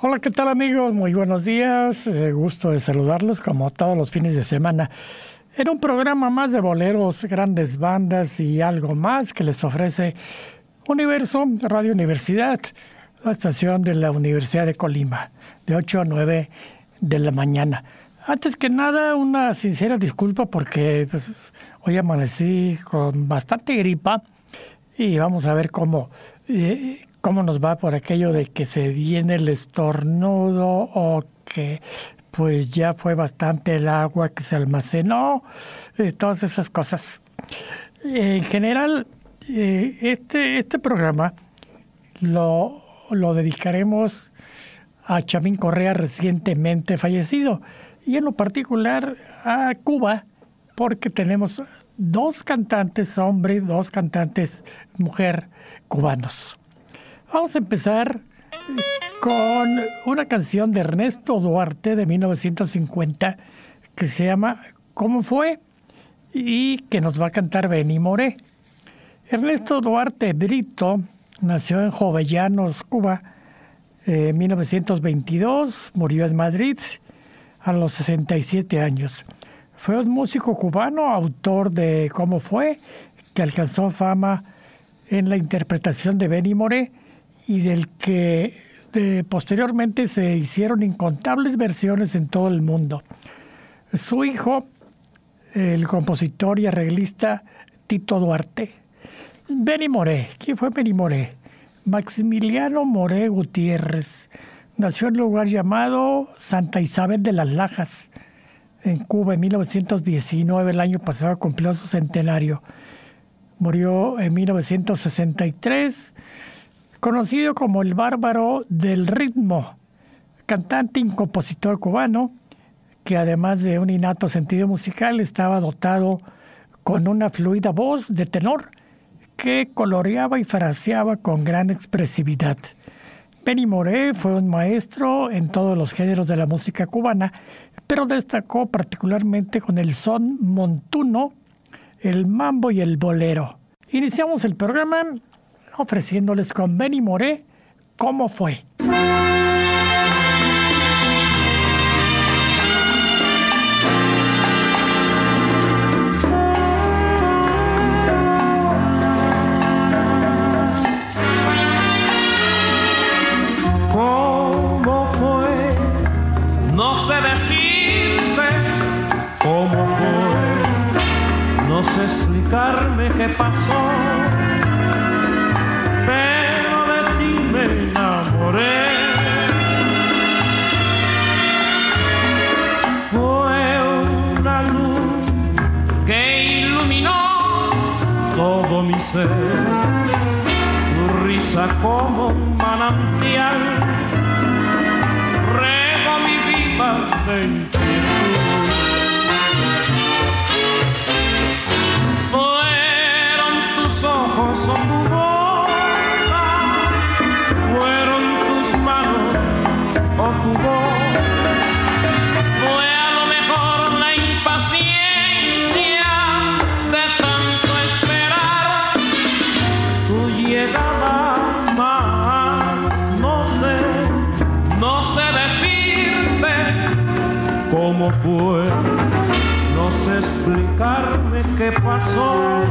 Hola, ¿qué tal amigos? Muy buenos días. Eh, gusto de saludarlos como todos los fines de semana. En un programa más de boleros, grandes bandas y algo más que les ofrece Universo Radio Universidad, la estación de la Universidad de Colima, de 8 a 9 de la mañana. Antes que nada, una sincera disculpa porque pues, hoy amanecí con bastante gripa y vamos a ver cómo, eh, cómo nos va por aquello de que se viene el estornudo o que pues ya fue bastante el agua que se almacenó, todas esas cosas. En general, eh, este, este programa lo, lo dedicaremos a Chamín Correa recientemente fallecido y en lo particular a Cuba porque tenemos dos cantantes hombre, dos cantantes mujer cubanos. Vamos a empezar con una canción de Ernesto Duarte de 1950 que se llama ¿Cómo fue? y que nos va a cantar Benny Moré. Ernesto Duarte Brito nació en Jovellanos, Cuba, en 1922, murió en Madrid a los 67 años. Fue un músico cubano, autor de ¿Cómo fue?, que alcanzó fama en la interpretación de Benny Moré y del que posteriormente se hicieron incontables versiones en todo el mundo. Su hijo, el compositor y arreglista Tito Duarte. Benny Moré, ¿quién fue Benny Moré? Maximiliano Moré Gutiérrez. Nació en un lugar llamado Santa Isabel de las Lajas, en Cuba, en 1919. El año pasado cumplió su centenario. Murió en 1963 conocido como el bárbaro del ritmo, cantante y compositor cubano, que además de un innato sentido musical estaba dotado con una fluida voz de tenor que coloreaba y fraseaba con gran expresividad. Benny Moré fue un maestro en todos los géneros de la música cubana, pero destacó particularmente con el son montuno, el mambo y el bolero. Iniciamos el programa ofreciéndoles con Benny Moré cómo fue. ¿Cómo fue? Como un manantial, rego mi vida de fue, no sé explicarme qué pasó,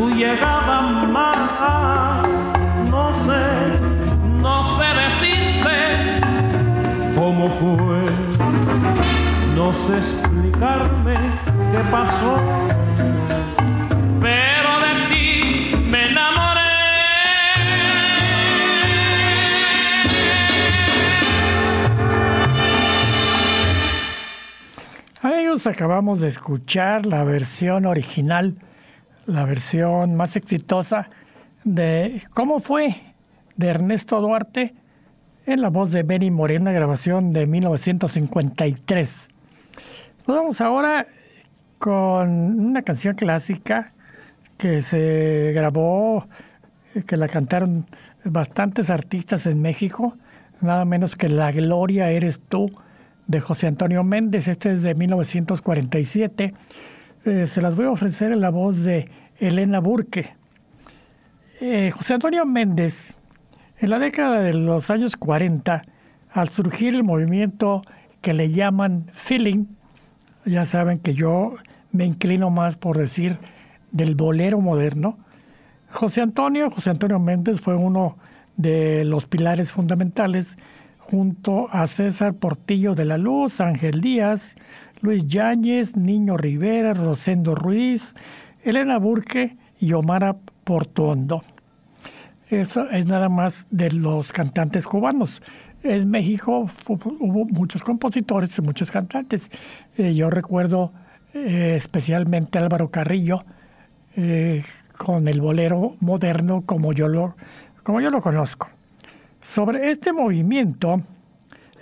tú llegabas más, no sé, no sé decirte cómo fue, no sé explicarme qué pasó, pero de ti me enamoré. Amigos, acabamos de escuchar la versión original la versión más exitosa de ¿Cómo fue? de Ernesto Duarte en la voz de Benny Morena, grabación de 1953. Nos vamos ahora con una canción clásica que se grabó, que la cantaron bastantes artistas en México, nada menos que La Gloria Eres Tú de José Antonio Méndez, este es de 1947. Eh, se las voy a ofrecer en la voz de Elena Burke. Eh, José Antonio Méndez en la década de los años 40, al surgir el movimiento que le llaman feeling, ya saben que yo me inclino más por decir del bolero moderno, José Antonio, José Antonio Méndez fue uno de los pilares fundamentales junto a César Portillo de la Luz, Ángel Díaz, Luis Yáñez, Niño Rivera, Rosendo Ruiz, Elena Burke y Omar Portondo. Eso es nada más de los cantantes cubanos. En México hubo muchos compositores y muchos cantantes. Eh, yo recuerdo eh, especialmente Álvaro Carrillo eh, con el bolero moderno como yo lo, como yo lo conozco. Sobre este movimiento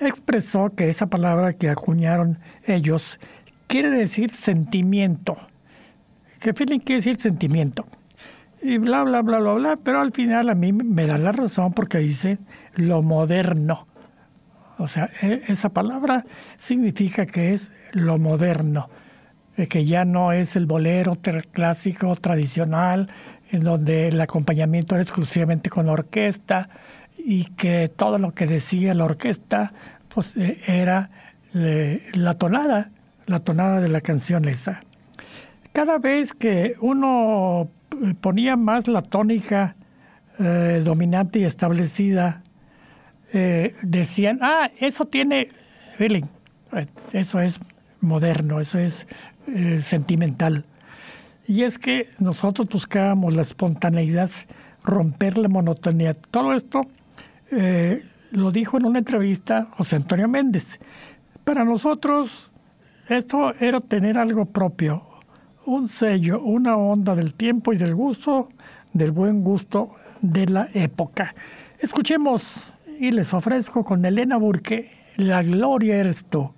expresó que esa palabra que acuñaron ellos quiere decir sentimiento. ¿Qué feeling quiere decir sentimiento? y bla, bla, bla, bla, bla, pero al final a mí me da la razón porque dice lo moderno. O sea, e, esa palabra significa que es lo moderno, que ya no es el bolero clásico tradicional, en donde el acompañamiento era exclusivamente con orquesta y que todo lo que decía la orquesta pues e, era la tonada, la tonada de la canción esa. Cada vez que uno ponía más la tónica eh, dominante y establecida, eh, decían, ah, eso tiene feeling, eso es moderno, eso es eh, sentimental. Y es que nosotros buscábamos la espontaneidad, romper la monotonía. Todo esto lo dijo en una entrevista José Antonio Méndez. Para nosotros esto era tener algo propio, un sello, una onda del tiempo y del gusto, del buen gusto de la época. Escuchemos y les ofrezco con Elena Burke, La Gloria eres tú.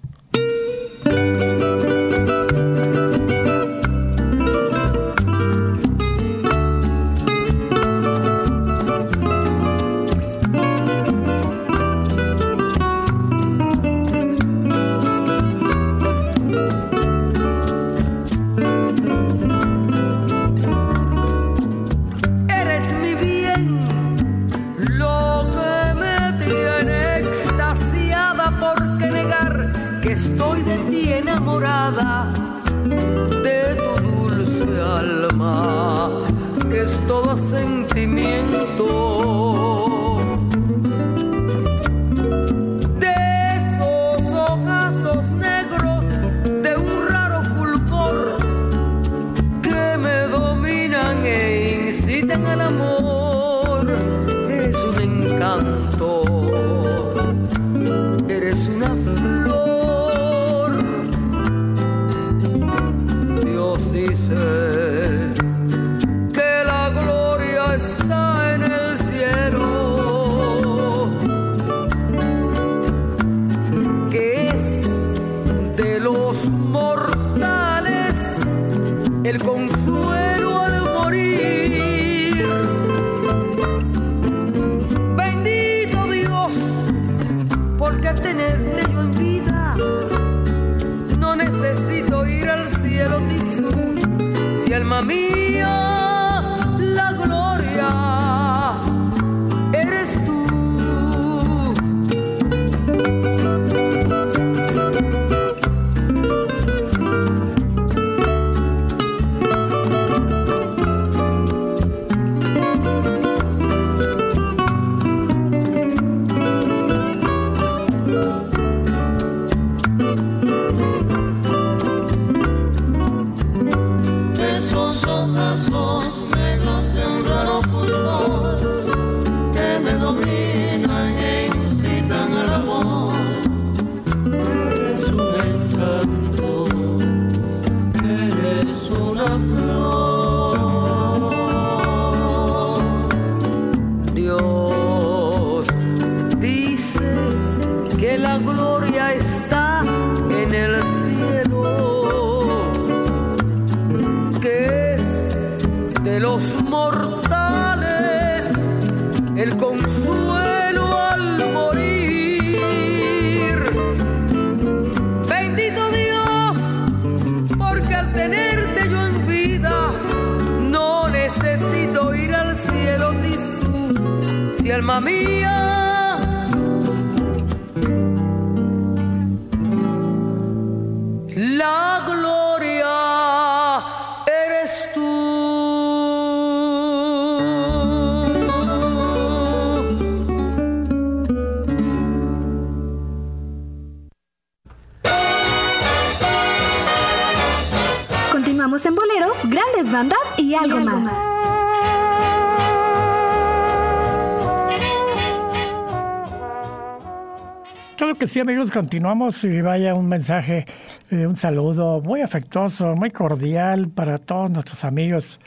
Claro que sí, amigos, continuamos y vaya un mensaje, eh, un saludo muy afectuoso, muy cordial para todos nuestros amigos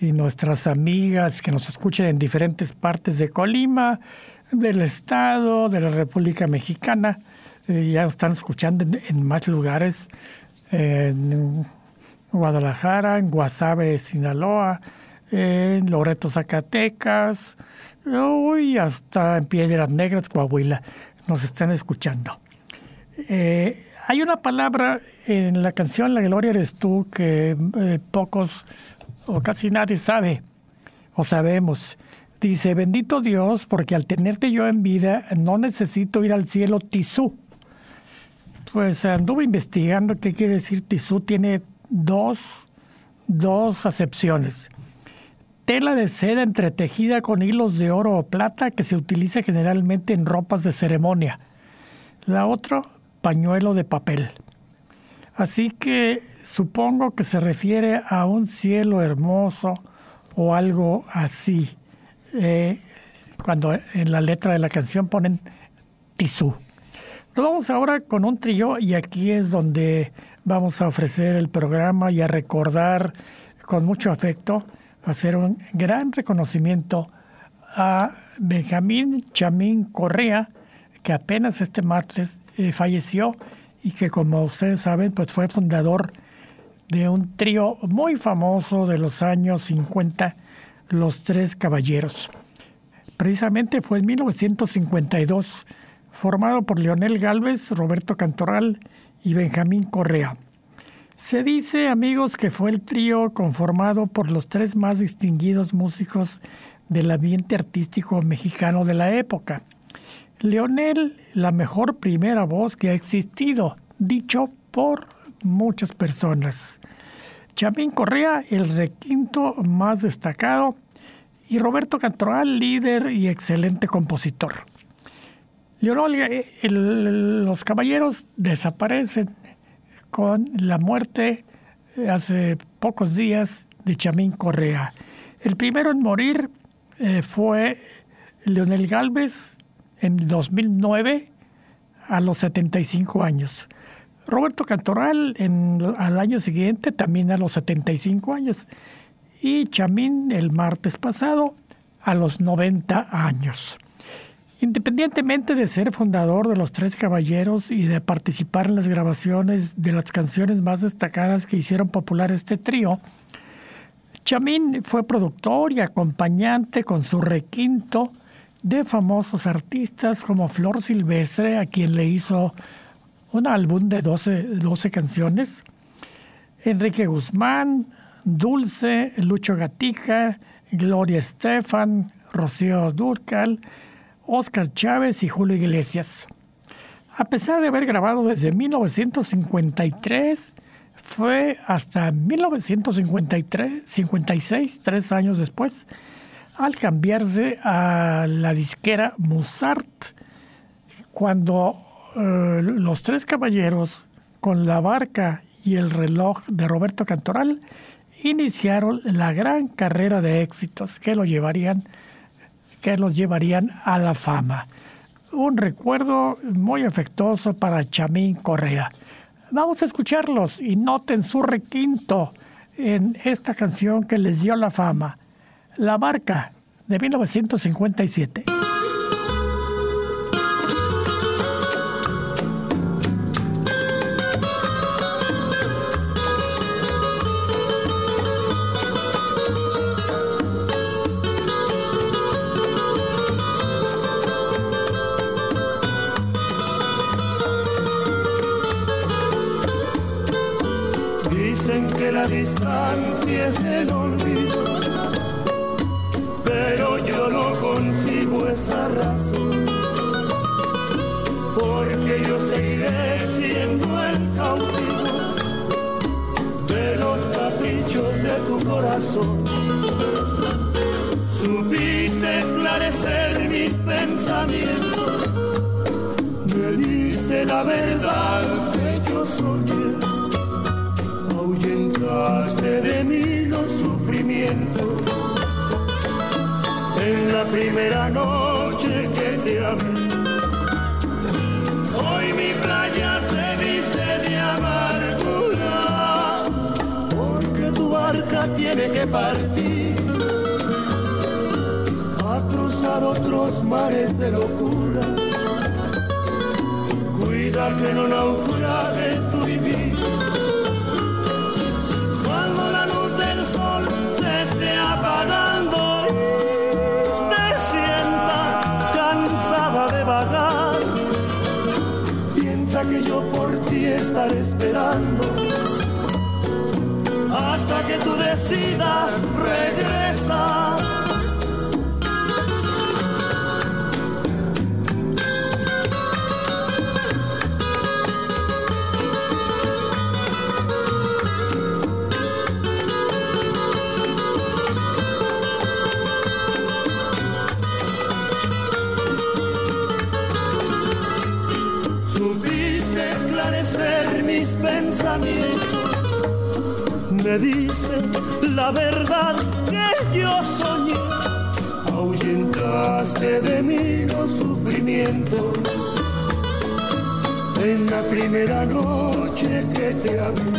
y nuestras amigas que nos escuchen en diferentes partes de Colima, del Estado, de la República Mexicana. Eh, ya están escuchando en, en más lugares, en Guadalajara, en Guasave, Sinaloa, en Loreto, Zacatecas, y hasta en Piedras Negras, Coahuila nos están escuchando. Eh, hay una palabra en la canción La Gloria eres tú que eh, pocos o casi nadie sabe o sabemos. Dice, bendito Dios, porque al tenerte yo en vida no necesito ir al cielo tisú. Pues anduve investigando qué quiere decir tisú. Tiene dos, dos acepciones. Tela de seda entretejida con hilos de oro o plata que se utiliza generalmente en ropas de ceremonia. La otra, pañuelo de papel. Así que supongo que se refiere a un cielo hermoso o algo así. Eh, cuando en la letra de la canción ponen tisú. Nos vamos ahora con un trío y aquí es donde vamos a ofrecer el programa y a recordar con mucho afecto hacer un gran reconocimiento a Benjamín Chamín Correa, que apenas este martes eh, falleció y que como ustedes saben, pues fue fundador de un trío muy famoso de los años 50, Los Tres Caballeros. Precisamente fue en 1952, formado por Leonel Galvez, Roberto Cantoral y Benjamín Correa. Se dice, amigos, que fue el trío conformado por los tres más distinguidos músicos del ambiente artístico mexicano de la época. Leonel, la mejor primera voz que ha existido, dicho por muchas personas. Chamín Correa, el requinto más destacado, y Roberto Cantoral, líder y excelente compositor. Leonel, los caballeros desaparecen con la muerte eh, hace pocos días de Chamín Correa. El primero en morir eh, fue Leonel Galvez en 2009 a los 75 años. Roberto Cantoral al año siguiente también a los 75 años. Y Chamín el martes pasado a los 90 años. Independientemente de ser fundador de los Tres Caballeros y de participar en las grabaciones de las canciones más destacadas que hicieron popular este trío, Chamín fue productor y acompañante con su requinto de famosos artistas como Flor Silvestre, a quien le hizo un álbum de 12, 12 canciones, Enrique Guzmán, Dulce, Lucho Gatica, Gloria Estefan, Rocío Durcal, Oscar Chávez y Julio Iglesias. A pesar de haber grabado desde 1953, fue hasta 1953, 56, tres años después, al cambiarse a la disquera Musart, cuando eh, los tres caballeros, con la barca y el reloj de Roberto Cantoral, iniciaron la gran carrera de éxitos que lo llevarían que los llevarían a la fama. Un recuerdo muy afectuoso para Chamín Correa. Vamos a escucharlos y noten su requinto en esta canción que les dio la fama, La Barca, de 1957. Hoy mi playa se viste de amargura, porque tu barca tiene que partir a cruzar otros mares de locura. Cuida que no naufrague decidas regresar supiste esclarecer mis pensamientos, me diste la verdad que yo soñé, ahuyentaste de mí los sufrimientos. En la primera noche que te amé,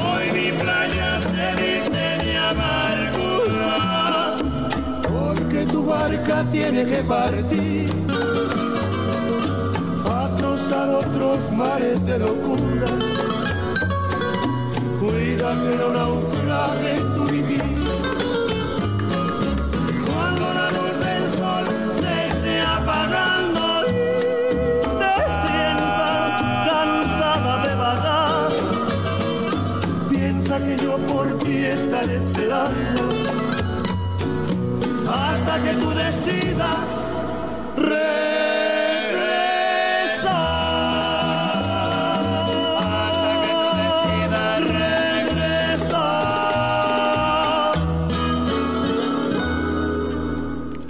hoy mi playa se viste de amargura, porque tu barca tiene que partir a cruzar otros mares de locura. Cuida que no naufrague tu vivir. Cuando la luz del sol se esté apagando, te sientas cansada de vagar. Piensa que yo por ti estaré esperando hasta que tú decidas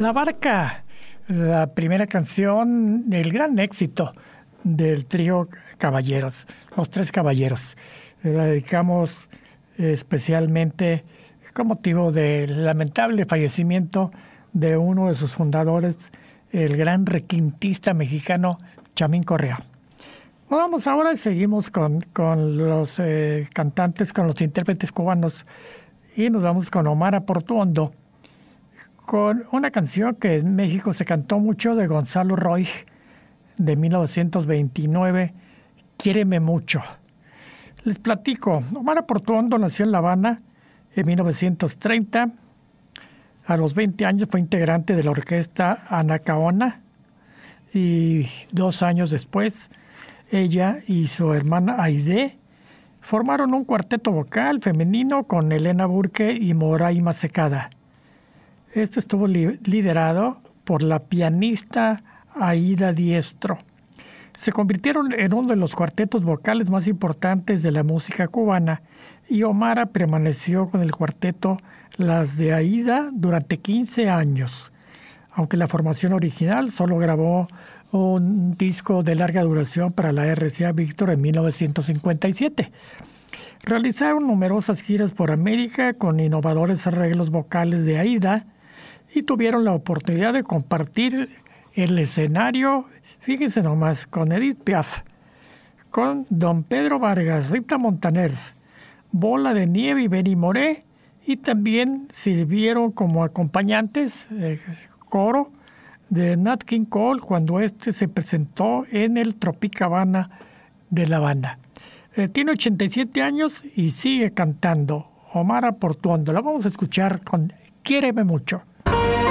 La barca, la primera canción, el gran éxito del trío Caballeros, los tres caballeros. La dedicamos especialmente con motivo del lamentable fallecimiento de uno de sus fundadores, el gran requintista mexicano Chamín Correa. Vamos ahora y seguimos con, con los eh, cantantes, con los intérpretes cubanos y nos vamos con Omar Portuondo con una canción que en México se cantó mucho de Gonzalo Roig de 1929, Quiéreme mucho. Les platico, Omar Portuondo nació en La Habana en 1930. A los 20 años fue integrante de la orquesta Anacaona y dos años después ella y su hermana Aide formaron un cuarteto vocal femenino con Elena Burke y Moraima Secada. Este estuvo li liderado por la pianista Aida Diestro. Se convirtieron en uno de los cuartetos vocales más importantes de la música cubana y Omara permaneció con el cuarteto Las de Aida durante 15 años, aunque la formación original solo grabó un disco de larga duración para la RCA Víctor en 1957. Realizaron numerosas giras por América con innovadores arreglos vocales de Aida y tuvieron la oportunidad de compartir el escenario, fíjense nomás, con Edith Piaf, con Don Pedro Vargas, Rita Montaner, Bola de Nieve y Benny Moré, y también sirvieron como acompañantes, eh, coro, de Nat King Cole cuando este se presentó en el Tropicabana de La Habana. Eh, tiene 87 años y sigue cantando. Omar Portuondo. La vamos a escuchar con Quiéreme mucho. Bye.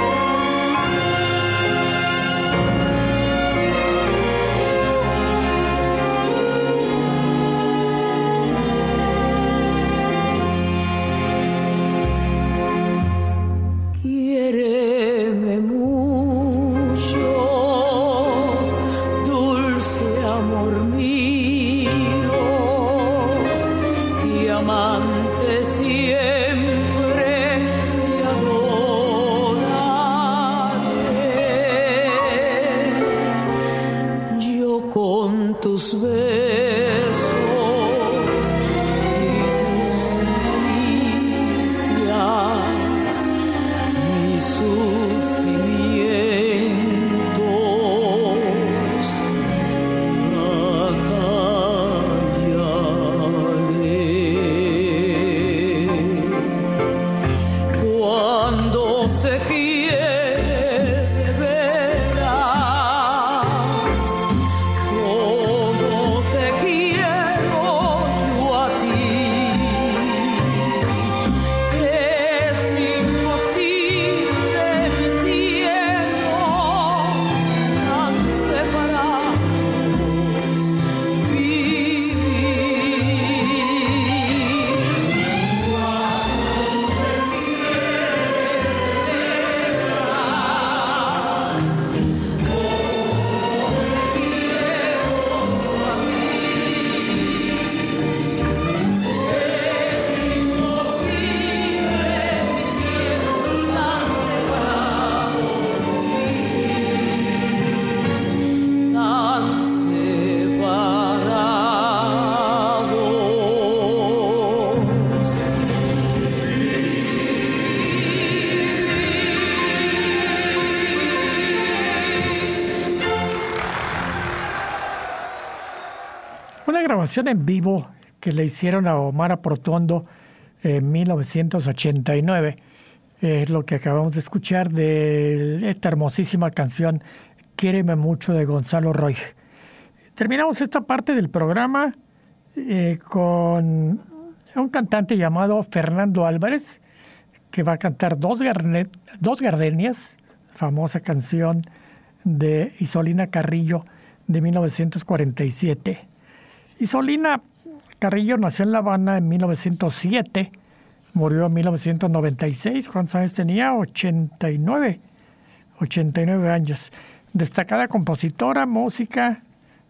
En vivo que le hicieron a Omar Protondo en 1989 es lo que acabamos de escuchar de esta hermosísima canción Quiéreme mucho de Gonzalo Roy. Terminamos esta parte del programa eh, con un cantante llamado Fernando Álvarez que va a cantar dos, dos gardenias, famosa canción de Isolina Carrillo de 1947. Isolina Carrillo nació en La Habana en 1907, murió en 1996. ¿Cuántos años tenía? 89. 89 años. Destacada compositora, música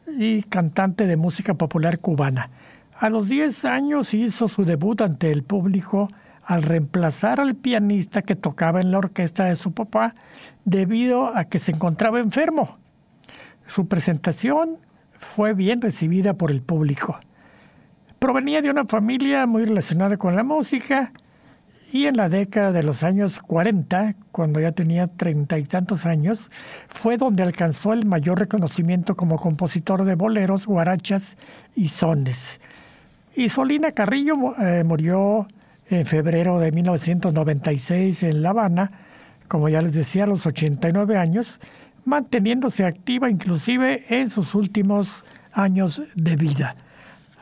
y cantante de música popular cubana. A los 10 años hizo su debut ante el público al reemplazar al pianista que tocaba en la orquesta de su papá debido a que se encontraba enfermo. Su presentación fue bien recibida por el público. Provenía de una familia muy relacionada con la música y en la década de los años 40, cuando ya tenía treinta y tantos años, fue donde alcanzó el mayor reconocimiento como compositor de boleros, guarachas y sones. Y Solina Carrillo eh, murió en febrero de 1996 en La Habana, como ya les decía, a los 89 años, manteniéndose activa inclusive en sus últimos años de vida.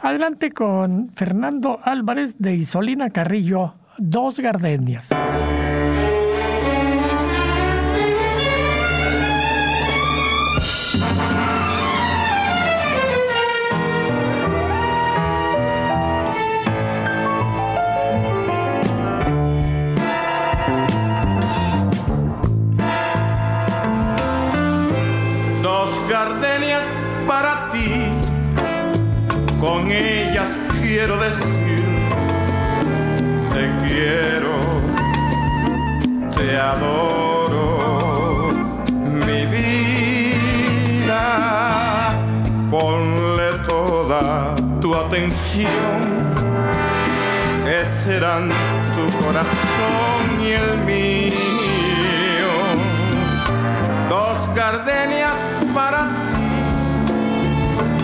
Adelante con Fernando Álvarez de Isolina Carrillo, Dos Gardenias. Quiero decir, te quiero, te adoro, mi vida, ponle toda tu atención, que serán tu corazón y el mío, dos gardenias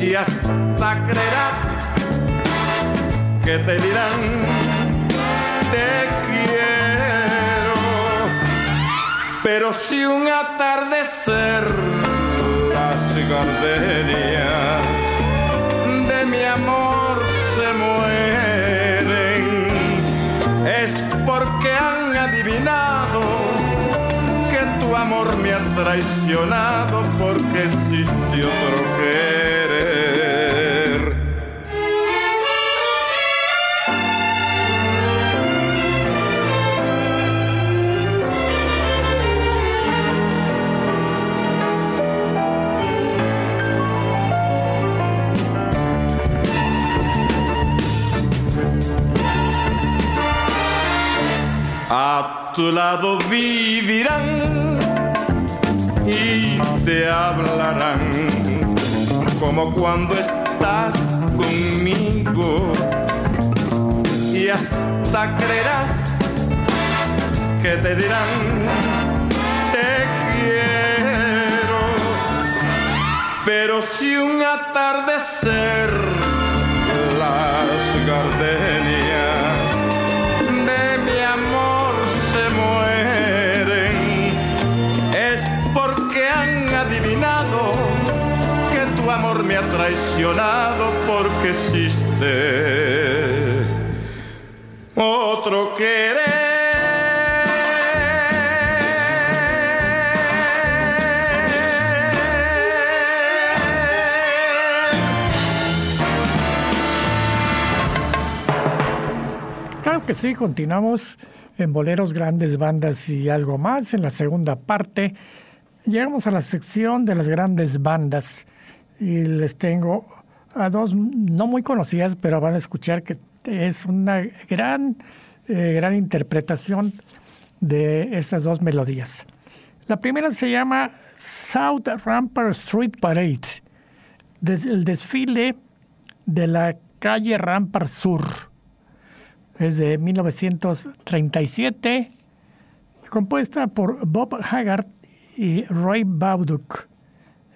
y hasta creerás que te dirán te quiero Pero si un atardecer las gardenias de mi amor se mueren, es porque han adivinado amor me ha traicionado porque existe otro. A tu lado vivirán y te hablarán. Como cuando estás conmigo y hasta creerás que te dirán te quiero pero si un atardecer las gardenias traicionado porque existe otro querer. Claro que sí, continuamos en Boleros Grandes Bandas y algo más. En la segunda parte llegamos a la sección de las grandes bandas y les tengo a dos no muy conocidas, pero van a escuchar que es una gran, eh, gran interpretación de estas dos melodías. La primera se llama South Rampart Street Parade, des- el desfile de la calle Rampart Sur es de 1937, compuesta por Bob Haggard y Roy Bauduc,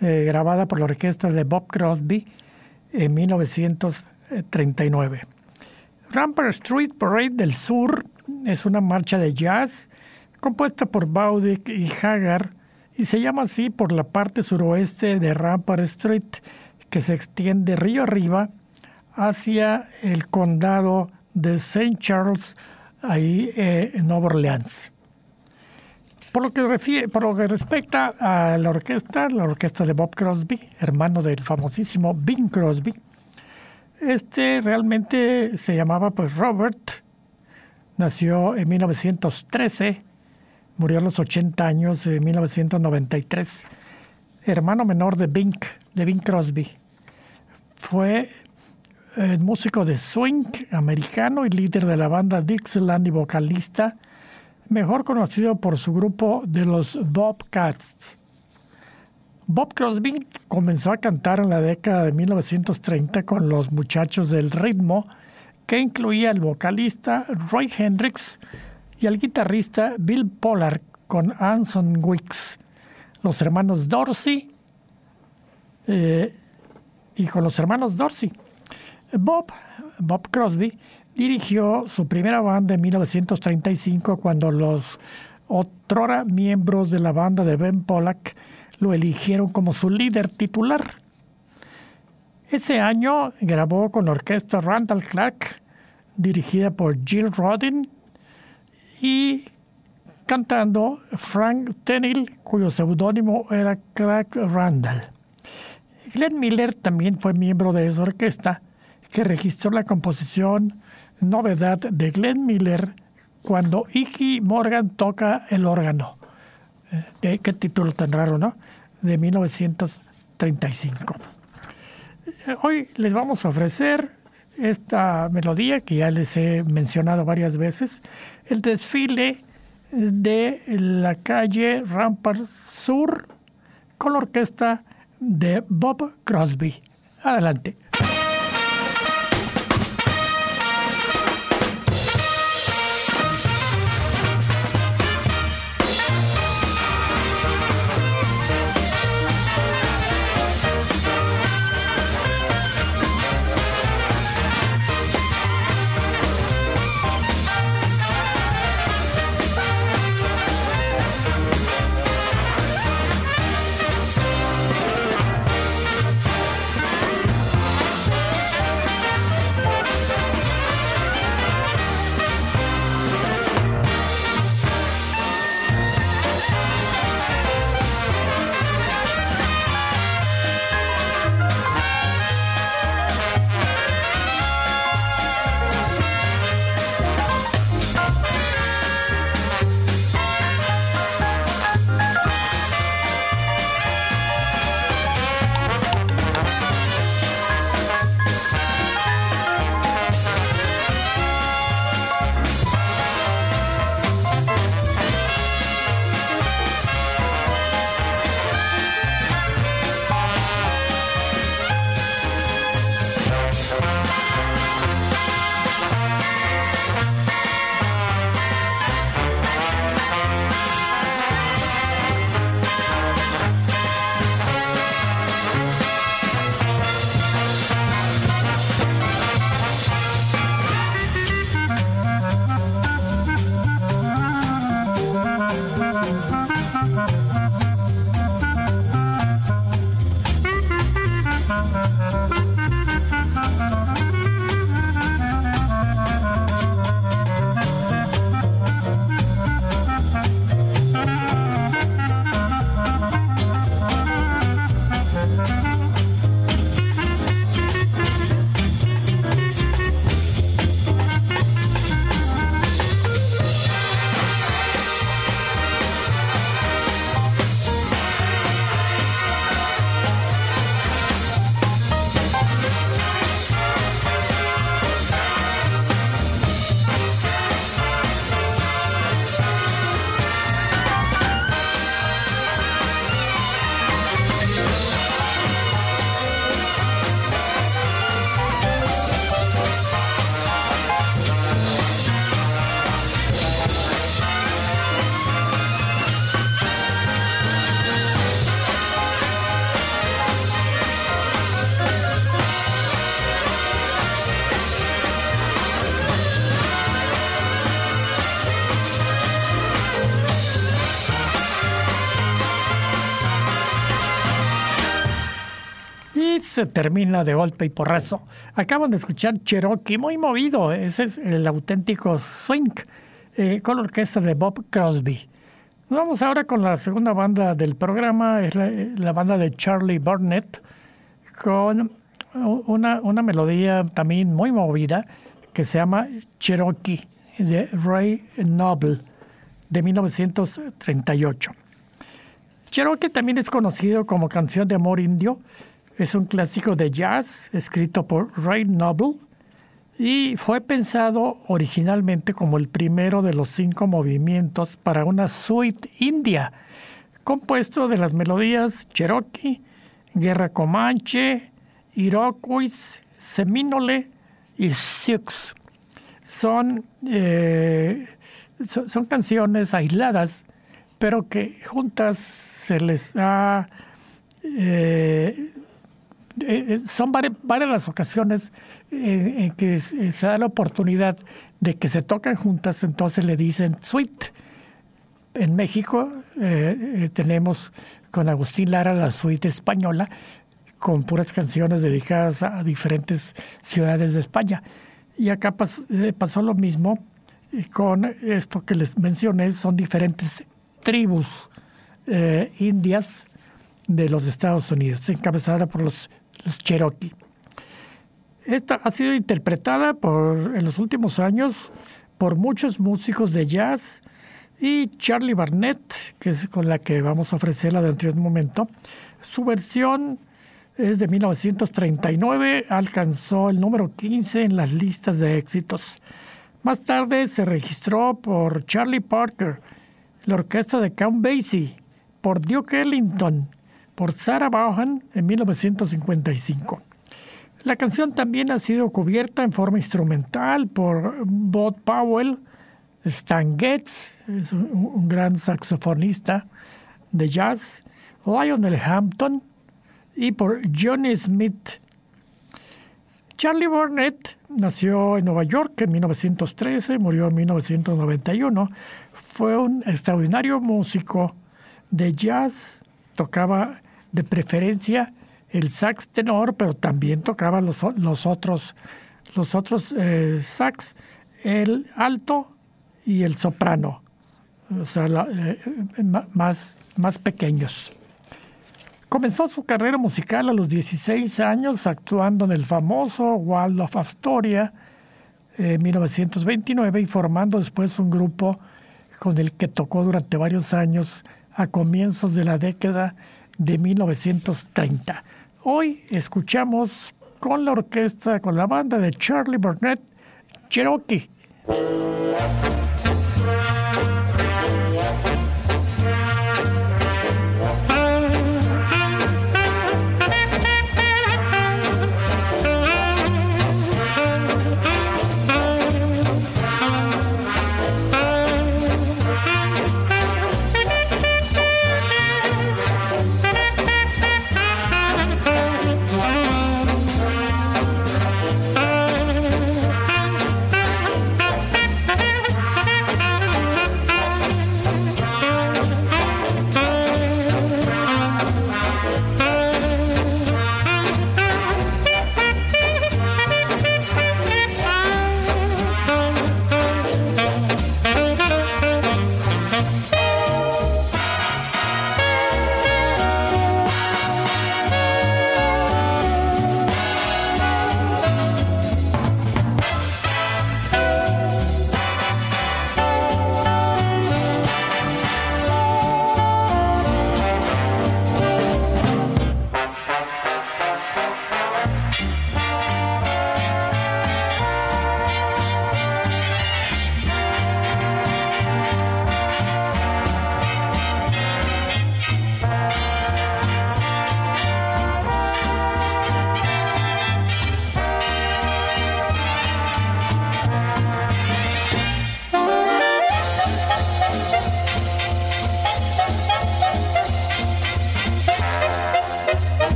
eh, grabada por la orquesta de Bob Crosby en 1939. Rampart Street Parade del Sur es una marcha de jazz compuesta por Bauduc y Haggard y se llama así por la parte suroeste de Rampart Street que se extiende río arriba hacia el condado de St. Charles, ahí eh, en Nueva Orleans. Por lo, que refiere, por lo que respecta a la orquesta, la orquesta de Bob Crosby, hermano del famosísimo Bing Crosby, este realmente se llamaba pues Robert, nació en 1913, murió a los 80 años en 1993, hermano menor de Bing, de Bing Crosby. Fue eh, músico de swing americano y líder de la banda Dixieland y vocalista, mejor conocido por su grupo de los Bobcats. Bob Crosby comenzó a cantar en la década de 1930 con los muchachos del ritmo, que incluía al vocalista Roy Hendricks y al guitarrista Bill Pollard con Anson Wicks, los hermanos Dorsey eh, y con los hermanos Dorsey. Bob, Bob Crosby dirigió su primera banda en 1935 cuando los otrora miembros de la banda de Ben Pollack lo eligieron como su líder titular. Ese año grabó con la orquesta Randall Clark, dirigida por Jill Rodin, y cantando Frank Tennille, cuyo seudónimo era Clark Randall. Glenn Miller también fue miembro de esa orquesta, que registró la composición Novedad de Glenn Miller cuando Iggy Morgan toca el órgano. Eh, ¿Qué título tan raro, no? De 1935. Eh, Hoy les vamos a ofrecer esta melodía que ya les he mencionado varias veces, el desfile de la calle Rampart Sur con la orquesta de Bob Crosby. Adelante. Se termina de golpe y porrazo. Acaban de escuchar Cherokee, muy movido, ese es el auténtico swing, eh, con la orquesta de Bob Crosby. Vamos ahora con la segunda banda del programa, es la, banda de Charlie Burnett, con una, una melodía también muy movida que se llama Cherokee, de Ray Noble, de 1938. Cherokee también es conocido como canción de amor indio. Es un clásico de jazz escrito por Ray Noble y fue pensado originalmente como el primero de los cinco movimientos para una suite india, compuesto de las melodías Cherokee, Guerra Comanche, Iroquois, Seminole y Sioux. Son, eh, son canciones aisladas, pero que juntas se les ha... Eh, eh, son varias, las ocasiones en que se da la oportunidad de que se tocan juntas, entonces le dicen suite. En México eh, tenemos con Agustín Lara la suite española, con puras canciones dedicadas a diferentes ciudades de España. Y acá pasó lo mismo con esto que les mencioné, son diferentes tribus eh, indias de los Estados Unidos, encabezada por los, Cherokee. Esta ha sido interpretada por, en los últimos años por muchos músicos de jazz y Charlie Barnett, que es con la que vamos a ofrecerla dentro de un momento. Su versión es de 1939, alcanzó el número 15 en las listas de éxitos. Más tarde se registró por Charlie Parker, la orquesta de Count Basie por Duke Ellington, por Sarah Vaughan en 1955. La canción también ha sido cubierta en forma instrumental por Bob Powell, Stan Getz, un gran saxofonista de jazz, Lionel Hampton y por Johnny Smith. Charlie Burnett nació en Nueva York en 1913, murió en 1991. Fue un extraordinario músico de jazz, tocaba de preferencia el sax tenor, pero también tocaba los, los otros, los otros eh, sax, el alto y el soprano, o sea, eh, más, más pequeños. Comenzó su carrera musical a los 16 años actuando en el famoso Waldorf Astoria en 1929 y formando después un grupo con el que tocó durante varios años a comienzos de la década de 1930. Hoy escuchamos con la orquesta, con la banda de Charlie Burnett, Cherokee.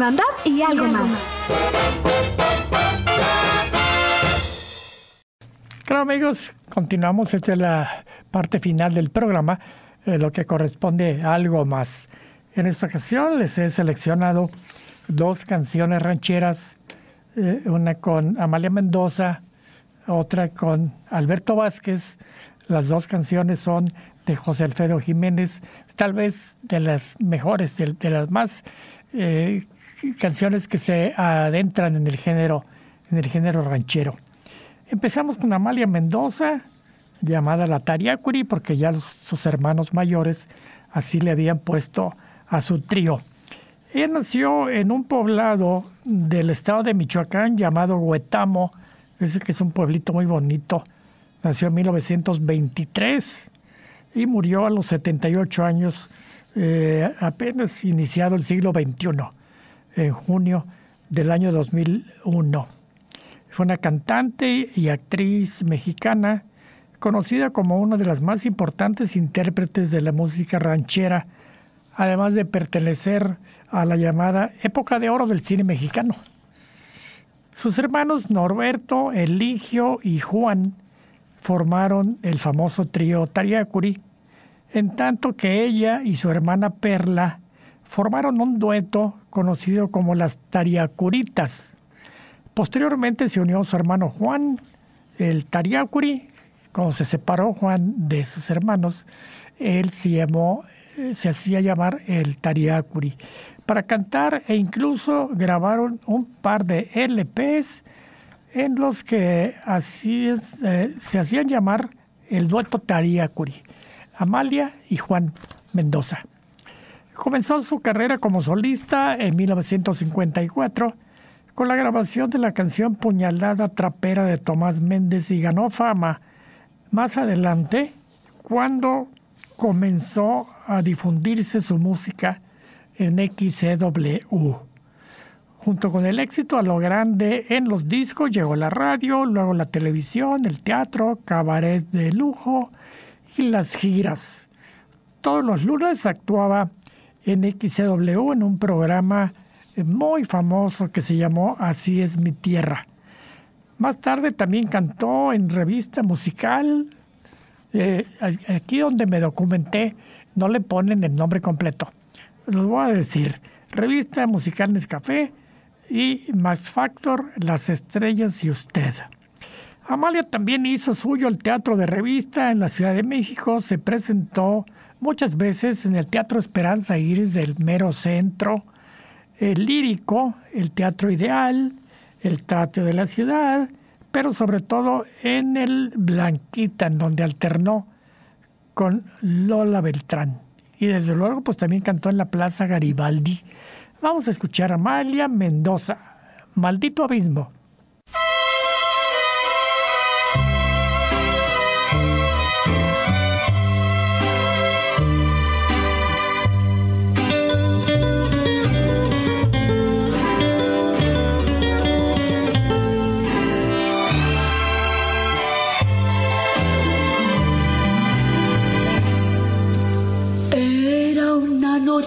Bandas y algo más. Claro amigos, continuamos. Esta es la parte final del programa, eh, lo que corresponde a algo más. En esta ocasión les he seleccionado dos canciones rancheras, eh, una con Amalia Mendoza, otra con Alberto Vázquez. Las dos canciones son de José Alfredo Jiménez, tal vez de las mejores, de, las más eh, canciones que se adentran en el género, en el género ranchero. Empezamos con Amalia Mendoza, llamada la Tariacuri, porque ya sus hermanos mayores así le habían puesto a su trío. Ella nació en un poblado del estado de Michoacán llamado Huetamo, ese que es un pueblito muy bonito. Nació en 1923 y murió a los 78 años, eh, apenas iniciado el siglo XXI, en junio del año 2001. Fue una cantante y actriz mexicana conocida como una de las más importantes intérpretes de la música ranchera, además de pertenecer a la llamada época de oro del cine mexicano. Sus hermanos Norberto, Eligio y Juan formaron el famoso trío Tariacuri, en tanto que ella y su hermana Perla formaron un dueto conocido como las Tariacuritas. Posteriormente se unió su hermano Juan, el Tariacuri. Cuando se separó Juan de sus hermanos, él se, llamó, eh, se hacía llamar el Tariacuri. Para cantar e incluso grabaron un par de LPs en los que así eh, se hacían llamar el dueto Tariacuri, Amalia y Juan Mendoza. Comenzó su carrera como solista en 1954 con la grabación de la canción Puñalada Trapera de Tomás Méndez y ganó fama más adelante cuando comenzó a difundirse su música en XCW. Junto con el éxito a lo grande en los discos llegó la radio, luego la televisión, el teatro, cabaret de lujo y las giras. Todos los lunes actuaba en XCW en un programa muy famoso que se llamó Así es mi tierra. Más tarde también cantó en revista musical. Eh, aquí donde me documenté no le ponen el nombre completo. Los voy a decir. Revista musical Nescafé y Max Factor, Las Estrellas y Usted. Amalia también hizo suyo el teatro de revista en la Ciudad de México. Se presentó muchas veces en el Teatro Esperanza Iris del mero centro el lírico, el teatro ideal, el teatro de la ciudad, pero sobre todo en el Blanquita, en donde alternó con Lola Beltrán. Y desde luego, pues también cantó en la Plaza Garibaldi. Vamos a escuchar a Amalia Mendoza, Maldito Abismo.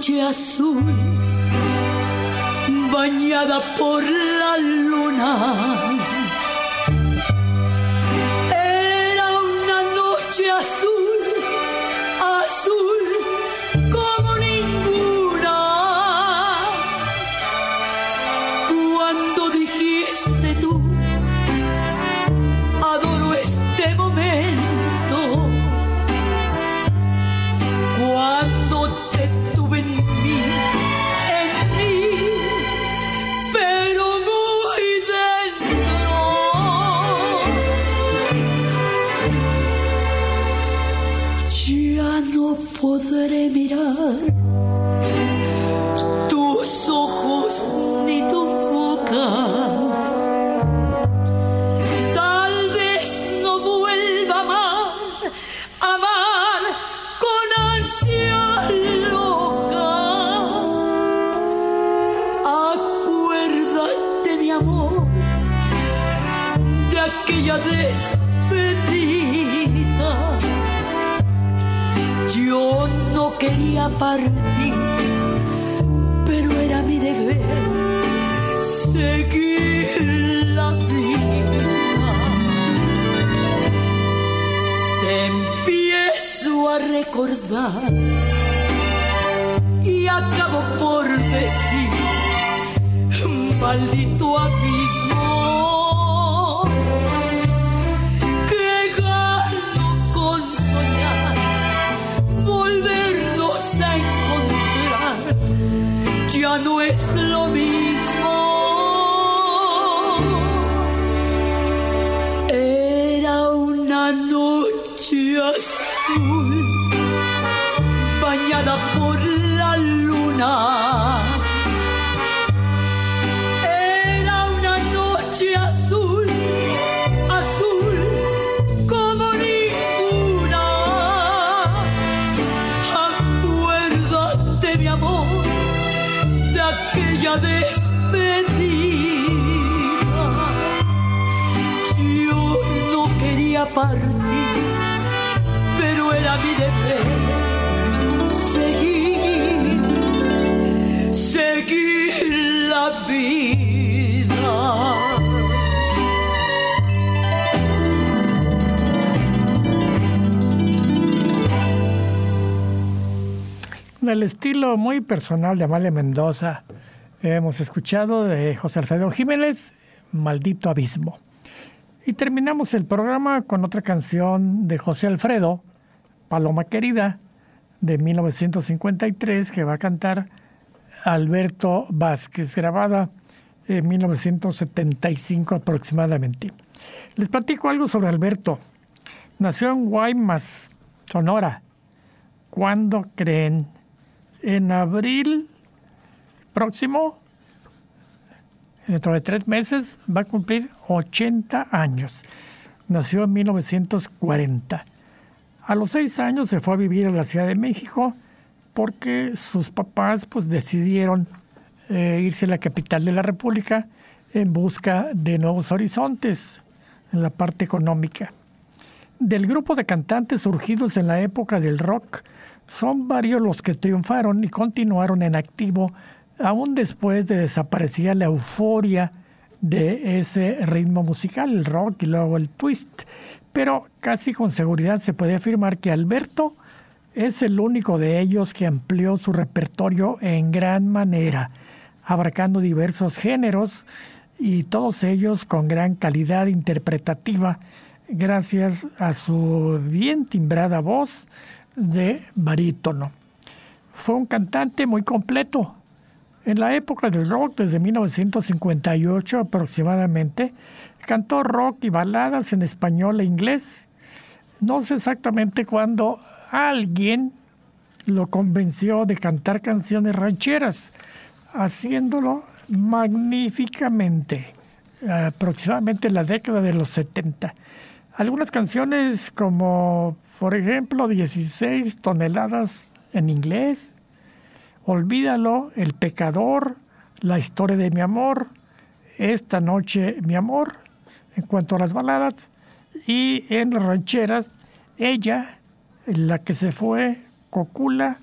Noche azul, bañada por la luna. Era una noche azul, aquella vez Yo no quería partir, pero era mi deber seguir la vida. Te empiezo a recordar y acabo por decir, maldito abismo. En el estilo muy personal de Amalia Mendoza, hemos escuchado de José Alfredo Jiménez, Maldito Abismo. Y terminamos el programa con otra canción de José Alfredo, Paloma Querida, de 1953, que va a cantar Alberto Vázquez, grabada en 1975 aproximadamente. Les platico algo sobre Alberto. Nació en Guaymas, Sonora. ¿Cuándo creen? En abril próximo, dentro de tres meses, va a cumplir 80 años. Nació en 1940. A los seis años se fue a vivir a la Ciudad de México porque sus papás pues, decidieron eh, irse a la capital de la República en busca de nuevos horizontes en la parte económica. Del grupo de cantantes surgidos en la época del rock, son varios los que triunfaron y continuaron en activo aún después de desaparecer la euforia de ese ritmo musical, el rock y luego el twist. Pero casi con seguridad se puede afirmar que Alberto es el único de ellos que amplió su repertorio en gran manera, abarcando diversos géneros y todos ellos con gran calidad interpretativa gracias a su bien timbrada voz de barítono. Fue un cantante muy completo. En la época del rock, desde 1958 aproximadamente, cantó rock y baladas en español e inglés. No sé exactamente cuándo alguien lo convenció de cantar canciones rancheras, haciéndolo magníficamente, aproximadamente en la década de los 70. Algunas canciones como, por ejemplo, 16 toneladas en inglés, Olvídalo, El pecador, La historia de mi amor, Esta noche mi amor, en cuanto a las baladas, y en las rancheras, Ella, La que se fue, Cocula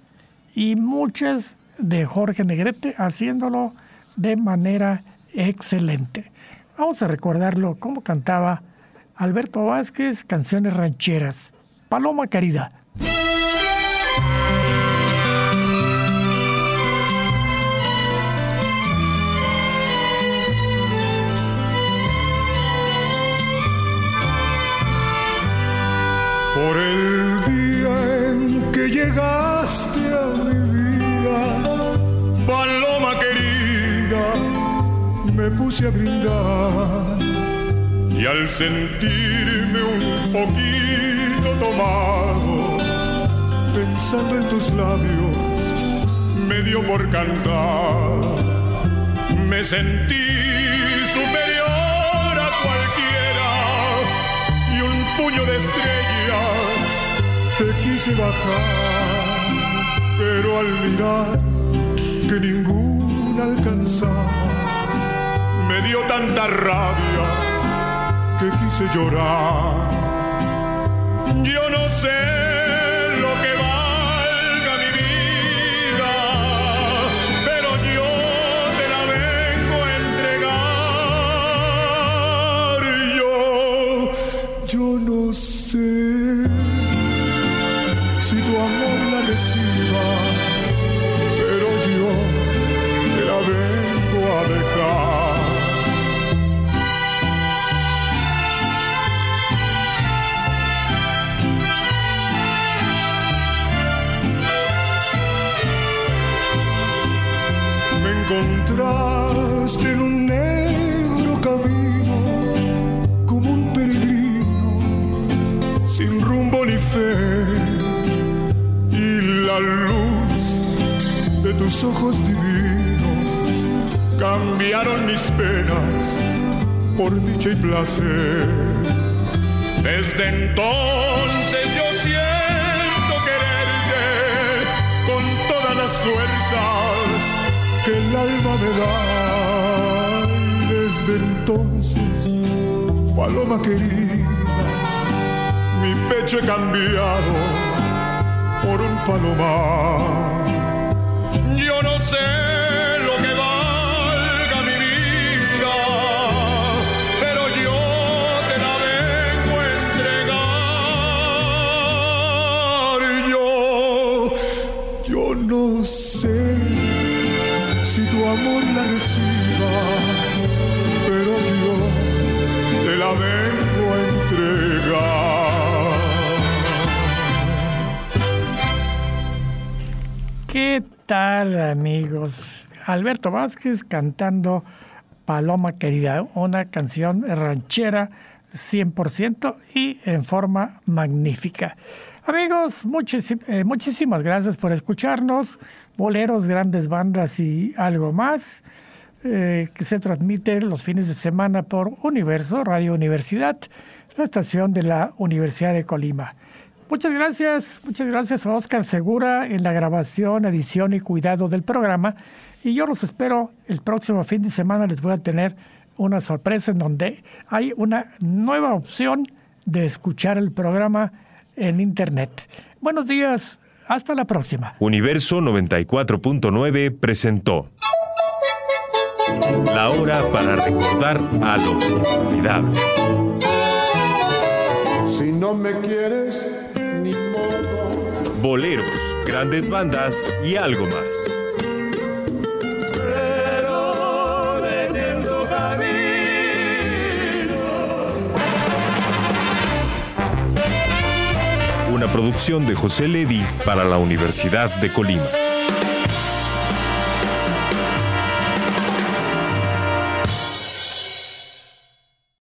y muchas de Jorge Negrete, haciéndolo de manera excelente. Vamos a recordarlo cómo cantaba Alberto Vázquez, canciones rancheras. Paloma querida. Por el día en que llegaste a mi vida, paloma querida, me puse a brindar y al sentirme un poquito tomado, pensando en tus labios, me dio por cantar. Me sentí superior a cualquiera y un puño de estrellas te quise bajar, pero al mirar que ninguna alcanzaba, me dio tanta rabia que quise llorar. Yo no sé encontraste en un negro camino como un peregrino sin rumbo ni fe y la luz de tus ojos divinos cambiaron mis penas por dicha y placer. Desde entonces que el alma me da. Desde entonces, paloma querida, mi pecho he cambiado por un palomar. Yo no sé lo amor la reciba, pero yo te la vengo a entregar. ¿Qué tal amigos? Alberto Vázquez cantando Paloma Querida, una canción ranchera 100% y en forma magnífica. Amigos, eh, muchísimas gracias por escucharnos. Boleros, grandes bandas y algo más, eh, que se transmite los fines de semana por Universo, Radio Universidad, la estación de la Universidad de Colima. Muchas gracias, muchas gracias a Oscar Segura en la grabación, edición y cuidado del programa. Y yo los espero el próximo fin de semana. Les voy a tener una sorpresa en donde hay una nueva opción de escuchar el programa en Internet. Buenos días, hasta la próxima. Universo 94.9 presentó La hora para recordar a los inolvidables. Si no me quieres, ni modo. Boleros, grandes bandas y algo más. Una producción de José Ledy para la Universidad de Colima.